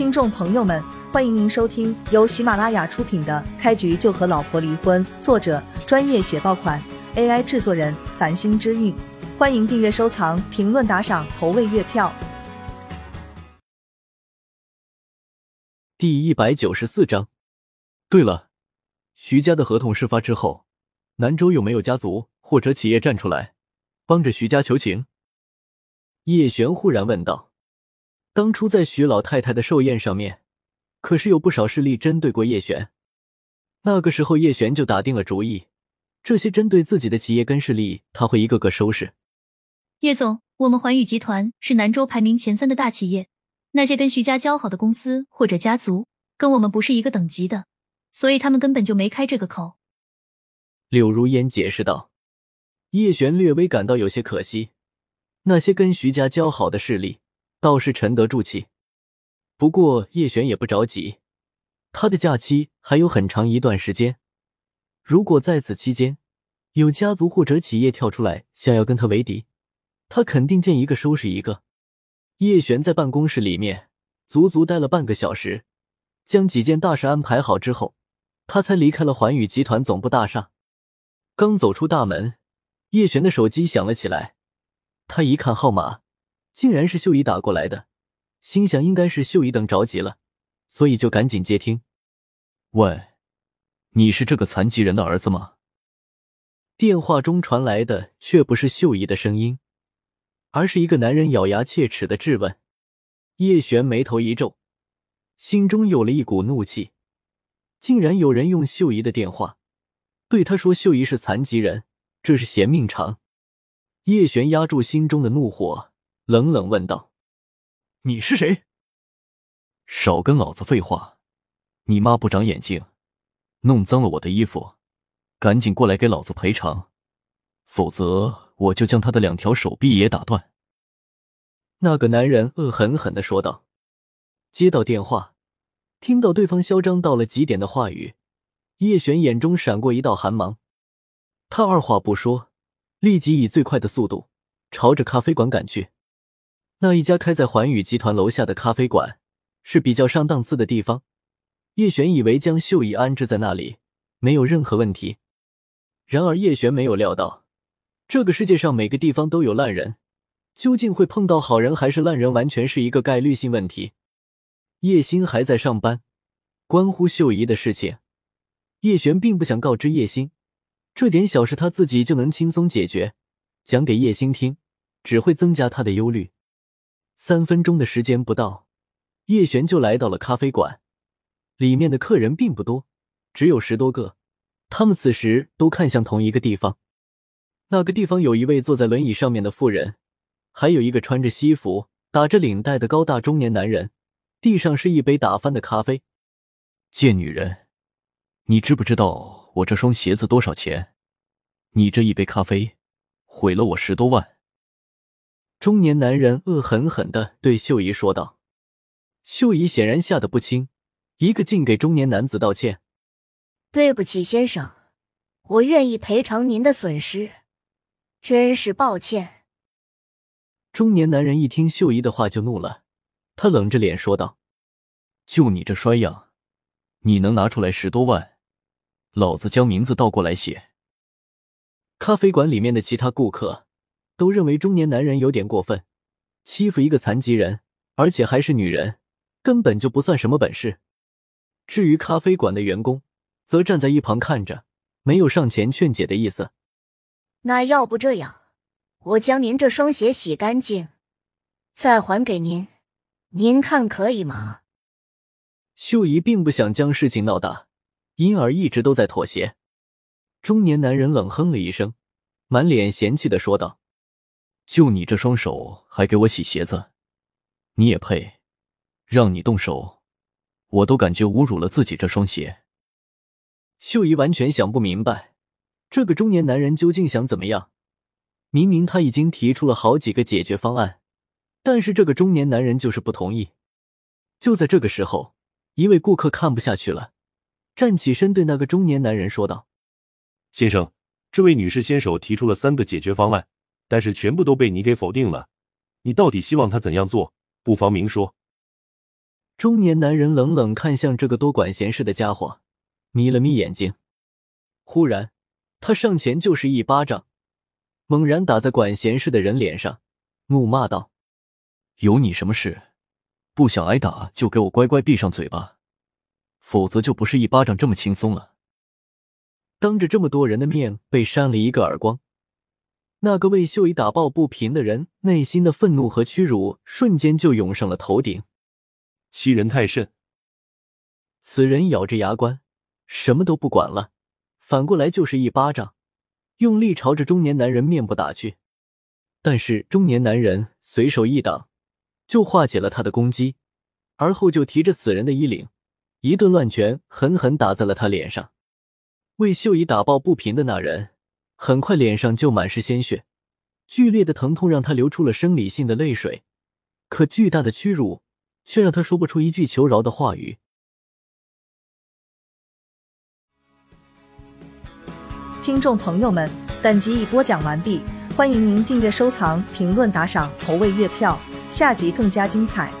听众朋友们，欢迎您收听由喜马拉雅出品的《开局就和老婆离婚》，作者专业写爆款，AI 制作人繁星之韵。欢迎订阅、收藏、评论、打赏、投喂月票。第一百九十四章。对了，徐家的合同事发之后，南州有没有家族或者企业站出来帮着徐家求情？叶璇忽然问道。当初在徐老太太的寿宴上面，可是有不少势力针对过叶璇。那个时候，叶璇就打定了主意，这些针对自己的企业跟势力，他会一个个收拾。叶总，我们环宇集团是南州排名前三的大企业，那些跟徐家交好的公司或者家族，跟我们不是一个等级的，所以他们根本就没开这个口。柳如烟解释道。叶璇略微感到有些可惜，那些跟徐家交好的势力。倒是沉得住气，不过叶璇也不着急，他的假期还有很长一段时间。如果在此期间有家族或者企业跳出来想要跟他为敌，他肯定见一个收拾一个。叶璇在办公室里面足足待了半个小时，将几件大事安排好之后，他才离开了环宇集团总部大厦。刚走出大门，叶璇的手机响了起来，他一看号码。竟然是秀姨打过来的，心想应该是秀姨等着急了，所以就赶紧接听。喂，你是这个残疾人的儿子吗？电话中传来的却不是秀姨的声音，而是一个男人咬牙切齿的质问。叶璇眉头一皱，心中有了一股怒气，竟然有人用秀姨的电话对他说秀姨是残疾人，这是嫌命长。叶璇压住心中的怒火。冷冷问道：“你是谁？少跟老子废话！你妈不长眼睛，弄脏了我的衣服，赶紧过来给老子赔偿，否则我就将他的两条手臂也打断。”那个男人恶狠狠的说道。接到电话，听到对方嚣张到了极点的话语，叶璇眼中闪过一道寒芒，他二话不说，立即以最快的速度朝着咖啡馆赶去。那一家开在环宇集团楼下的咖啡馆是比较上档次的地方。叶璇以为将秀姨安置在那里没有任何问题，然而叶璇没有料到，这个世界上每个地方都有烂人，究竟会碰到好人还是烂人，完全是一个概率性问题。叶星还在上班，关乎秀姨的事情，叶璇并不想告知叶星，这点小事他自己就能轻松解决，讲给叶星听只会增加他的忧虑。三分钟的时间不到，叶璇就来到了咖啡馆。里面的客人并不多，只有十多个。他们此时都看向同一个地方。那个地方有一位坐在轮椅上面的妇人，还有一个穿着西服、打着领带的高大中年男人。地上是一杯打翻的咖啡。贱女人，你知不知道我这双鞋子多少钱？你这一杯咖啡毁了我十多万。中年男人恶狠狠的对秀姨说道：“秀姨显然吓得不轻，一个劲给中年男子道歉：‘对不起，先生，我愿意赔偿您的损失，真是抱歉。’”中年男人一听秀姨的话就怒了，他冷着脸说道：“就你这衰样，你能拿出来十多万？老子将名字倒过来写。”咖啡馆里面的其他顾客。都认为中年男人有点过分，欺负一个残疾人，而且还是女人，根本就不算什么本事。至于咖啡馆的员工，则站在一旁看着，没有上前劝解的意思。那要不这样，我将您这双鞋洗干净，再还给您，您看可以吗？秀姨并不想将事情闹大，因而一直都在妥协。中年男人冷哼了一声，满脸嫌弃的说道。就你这双手还给我洗鞋子，你也配？让你动手，我都感觉侮辱了自己这双鞋。秀姨完全想不明白，这个中年男人究竟想怎么样？明明他已经提出了好几个解决方案，但是这个中年男人就是不同意。就在这个时候，一位顾客看不下去了，站起身对那个中年男人说道：“先生，这位女士先手提出了三个解决方案。”但是全部都被你给否定了，你到底希望他怎样做？不妨明说。中年男人冷冷看向这个多管闲事的家伙，眯了眯眼睛。忽然，他上前就是一巴掌，猛然打在管闲事的人脸上，怒骂道：“有你什么事？不想挨打就给我乖乖闭上嘴巴，否则就不是一巴掌这么轻松了。”当着这么多人的面被扇了一个耳光，那个为秀姨打抱不平的人内心的愤怒和屈辱瞬间就涌上了头顶。欺人太甚！此人咬着牙关，什么都不管了，反过来就是一巴掌，用力朝着中年男人面部打去。但是中年男人随手一挡，就化解了他的攻击，而后就提着此人的衣领，一顿乱拳狠狠打在了他脸上。为秀姨打抱不平的那人，很快脸上就满是鲜血，剧烈的疼痛让他流出了生理性的泪水，可巨大的屈辱。却让他说不出一句求饶的话语。听众朋友们，本集已播讲完毕，欢迎您订阅、收藏、评论、打赏、投喂月票，下集更加精彩。